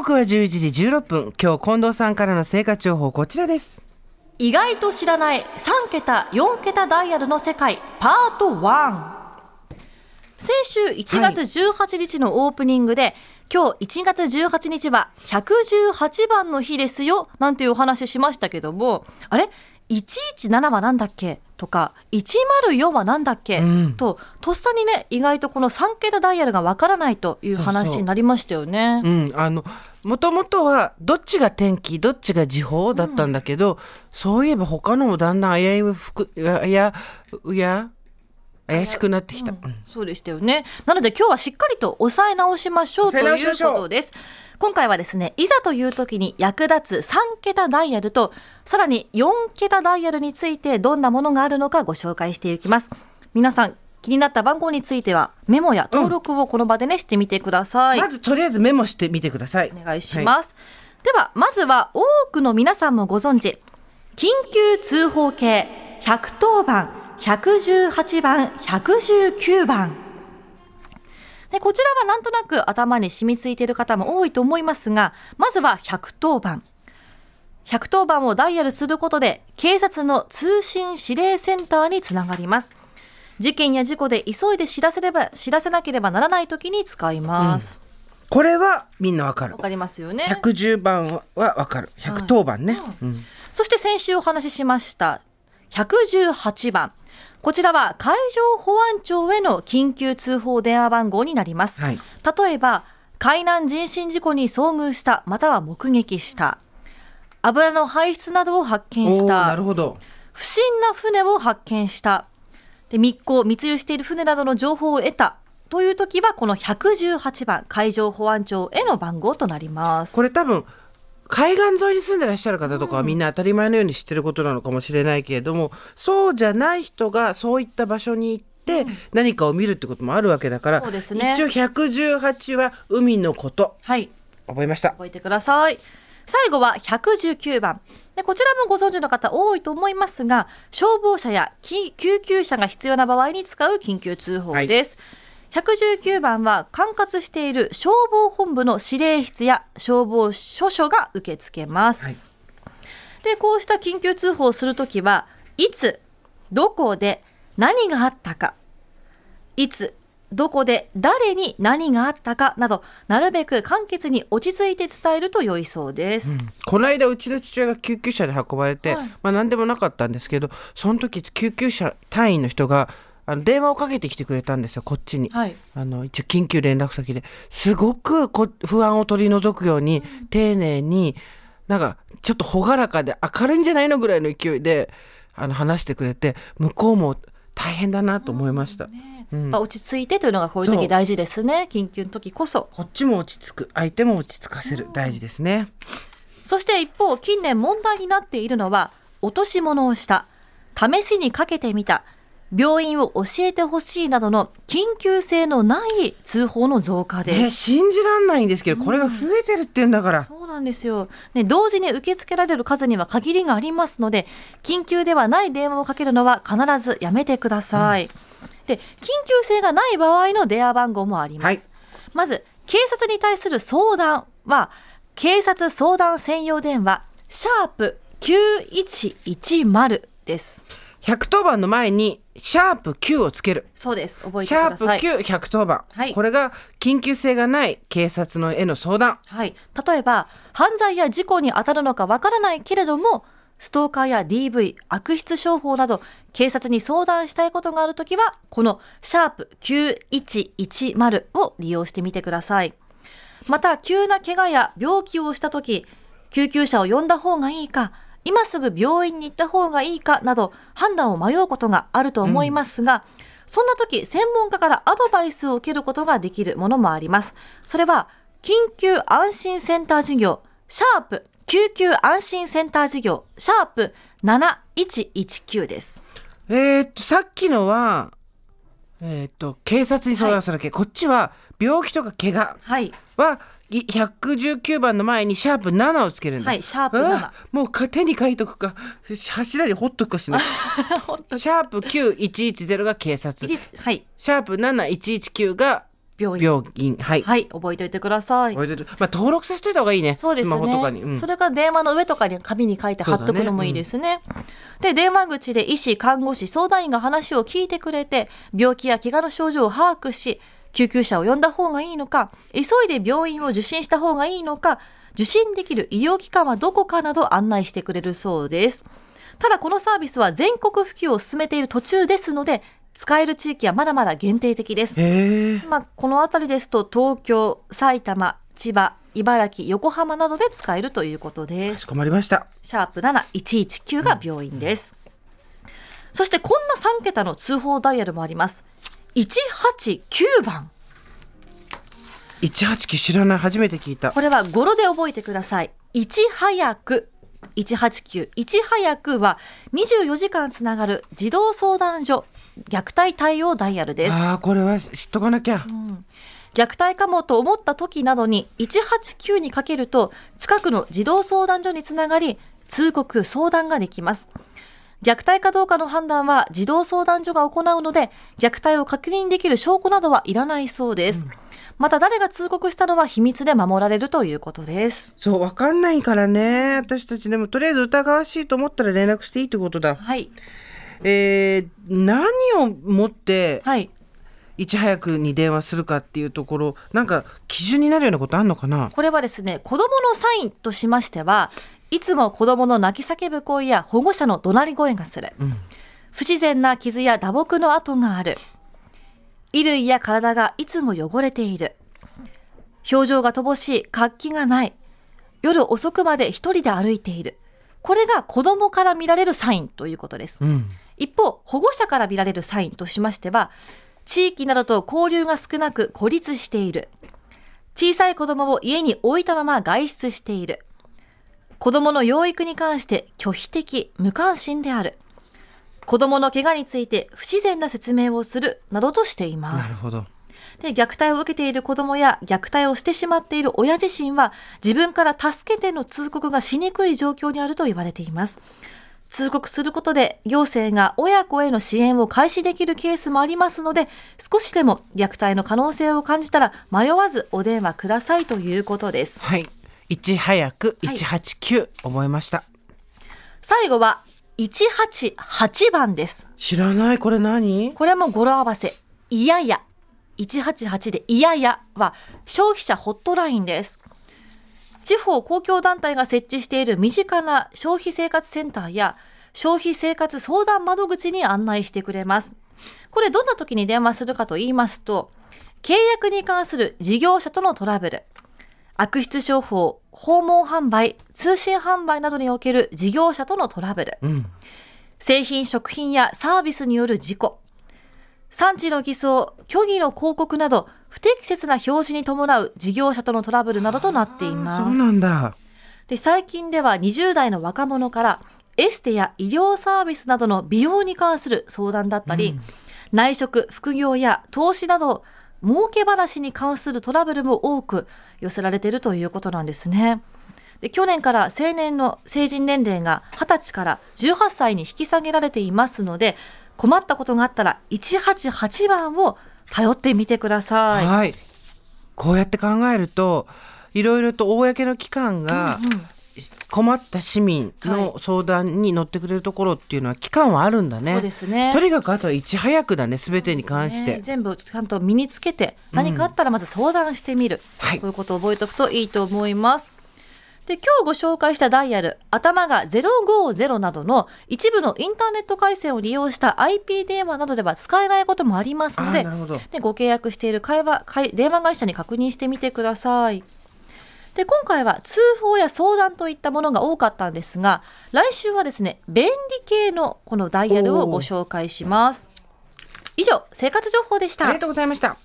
刻は11時16分。今日近藤さんからの生活情報こちらです。意外と知らない3桁4桁ダイヤルの世界パート1先週1月18日のオープニングで、今日1月18日は118番の日ですよなんていうお話しましたけども。あれ？117はなんだっけ？とか104はなんだっけ、うん。ととっさにね意外とこの3桁ダイヤルがわからないという話になりましたよね。うん。あのもともとはどっちが天気どっちが時報だったんだけど、そういえば他のもだんだん危うくいやいや怪しくなってきた、うんそうでしたよね。なので今日はしっかりと押さえ直しましょうということです。今回はですね、いざという時に役立つ3桁ダイヤルと、さらに4桁ダイヤルについてどんなものがあるのかご紹介していきます。皆さん、気になった番号についてはメモや登録をこの場でね、してみてください。まずとりあえずメモしてみてくださいお願いします。では、まずは多くの皆さんもご存知、緊急通報系110番、118番、119番。でこちらはなんとなく頭に染みついている方も多いと思いますが、まずは110番。110番をダイヤルすることで、警察の通信指令センターにつながります。事件や事故で急いで知らせれば、知らせなければならない時に使います。これはみんなわかるわ、かりますよね。110番はわかる110番ね、うんそして先週お話ししました118番。こちらは海上保安庁への緊急通報電話番号になります。はい例えば、海難人身事故に遭遇した、または目撃した。油の排出などを発見しおーなたる。ほど不審な船を発見した。で密航、密輸している船などの情報を得た。という時は、この118番、海上保安庁への番号となります。これ多分海岸沿いに住んでらっしゃる方とかはみんな当たり前のように知ってることなのかもしれないけれども、そうじゃない人がそういった場所に行って何かを見るってこともあるわけだから、そうですね一応118は海のことはい。覚えました覚えてください。最後は119番。でこちらもご存知の方多いと思いますが、消防車やき救急車が必要な場合に使う緊急通報です。119番は管轄している消防本部の指令室や消防署所が受け付けます。で、こうした緊急通報をするときは、いつ、どこで、何があったか、いつ、どこで、誰に何があったかなど、なるべく簡潔に落ち着いて伝えると良いそうです。この間うちの父親が救急車で運ばれて、はい。まあ何でもなかったんですけどその時救急車隊員の人があの電話をかけてきてくれたんですよこっちに。はい。あの一応緊急連絡先で。すごくこ不安を取り除くように、丁寧になんかちょっと朗らかで明るいんじゃないのぐらいの勢いであの話してくれて向こうも大変だなと思いました、やっぱ落ち着いてというのがこういう時大事ですね。緊急の時こそ。こっちも落ち着く。相手も落ち着かせる。大事ですね。そして一方、近年問題になっているのは、落とし物をした、試しにかけてみた、病院を教えてほしいなどの緊急性のない通報の増加です。ね信じらんないんですけどこれが増えてるって言うんだから、そうなんですよ。ね、同時に受け付けられる数には限りがありますので、緊急ではない電話をかけるのは必ずやめてください。で、緊急性がない場合の電話番号もあります。まず、警察に対する相談は、警察相談専用電話、シャープ9110です。110番の前にシャープ9をつけるそうです。覚えてシャープください。9110番、はいこれが緊急性がない警察のへの相談はい、例えば犯罪や事故に当たるのかわからないけれどもストーカーや DV 悪質商法など警察に相談したいことがあるときはこのシャープ9110を利用してみてくださいまた急な怪我や病気をしたとき救急車を呼んだ方がいいか今すぐ病院に行った方がいいかなど判断を迷うことがあると思いますが、そんな時専門家からアドバイスを受けることができるものもあります。それは緊急安心センター事業シャープ救急安心センター事業シャープ7119です。えー、っとさっきのはえー、っと警察に相談するだけ、こっちは病気とか怪我はい。はい119番の前にシャープ7をつけるんだ。はいシャープ7うわもうか手に書いとくか。柱にほっとくかしない。シャープ9110が警察。はい。シャープ7119が病院。病院はい、はい、覚えておいてください。覚えてるまあ登録させといた方がいいねそうですスマホとかに、ね、うんそれから電話の上とかに紙に書いて貼っとくのもいいですね。で、電話口で医師、看護師、相談員が話を聞いてくれて、病気や怪我の症状を把握し、救急車を呼んだ方がいいのか、急いで病院を受診した方がいいのか、受診できる医療機関はどこかなど案内してくれるそうです。ただこのサービスは全国普及を進めている途中ですので、使える地域はまだまだ限定的です。まあ、この辺りですと東京、埼玉、千葉、茨城、横浜などで使えるということです。かしこまりましたシャープ7119が病院です。そしてこんな3桁の通報ダイヤルもあります。189番。189知らない初めて聞いたこれは語呂で覚えてください。いち早く。189。いち早くは24時間つながる児童相談所虐待対応ダイヤルです。ああこれは知っとかなきゃ、虐待かもと思った時などに189にかけると近くの児童相談所につながり通告相談ができます。虐待かどうかの判断は児童相談所が行うので虐待を確認できる証拠などはいらないそうです、また誰が通告したのは秘密で守られるということです。そうわかんないからね。私たちでもとりあえず疑わしいと思ったら連絡していいってことだ。はいえー、何をもってはい。いち早くに電話するかっていうところなんか基準になるようなことあんのかな？これはですね子どものサインとしましてはいつも子どもの泣き叫ぶ声や保護者の怒鳴り声がする、不自然な傷や打撲の跡がある。衣類や体がいつも汚れている。表情が乏しい活気がない。夜遅くまで一人で歩いているこれが子どもから見られるサインということです、うん。一方保護者から見られるサインとしましては地域などと交流が少なく孤立している。小さい子供を家に置いたまま外出している。子供の養育に関して拒否的無関心である。子供の怪我について不自然な説明をするなどとしていなます。るほどで虐待を受けている子供や虐待をしてしまっている親自身は自分から助けての通告がしにくい状況にあると言われています。通告することで行政が親子への支援を開始できるケースもありますので少しでも虐待の可能性を感じたら迷わずお電話くださいということです。はい。いち早くはい。189、覚えました。最後は188番です。知らない。これ何？これも語呂合わせ。いやや188でいややは消費者ホットラインです。地方公共団体が設置している身近な消費生活センターや消費生活相談窓口に案内してくれます。これどんな時に電話するかと言いますと契約に関する事業者とのトラブル悪質商法訪問販売通信販売などにおける事業者とのトラブルうん。製品食品やサービスによる事故産地の偽装虚偽の広告など不適切な表示に伴う事業者とのトラブルなどとなっていそうますなんだ。で最近では20代の若者からエステや医療サービスなどの美容に関する相談だったり、内職副業や投資など儲け話に関するトラブルも多く寄せられているということなんですね。で去年から成年の成人年齢が20歳から18歳に引き下げられていますので困ったことがあったら188番を頼ってみてください。はいこうやって考えるといろいろと公の機関がうん困った市民の相談に乗ってくれるところっていうのは機関はあるんだね。そうですねとにかくあとはいち早くだね全てに関して。ね全部ちゃんと身につけて何かあったらまず相談してみる、はいこういうことを覚えておくといいと思います。で今日ご紹介したダイヤル頭が050などの一部のインターネット回線を利用した IP 電話などでは使えないこともありますあので。でご契約している会話会電話会社に確認してみてください。で今回は通報や相談といったものが多かったんですが来週はですね便利系のこのダイヤルをご紹介します。以上生活情報でしたありが。とうございました。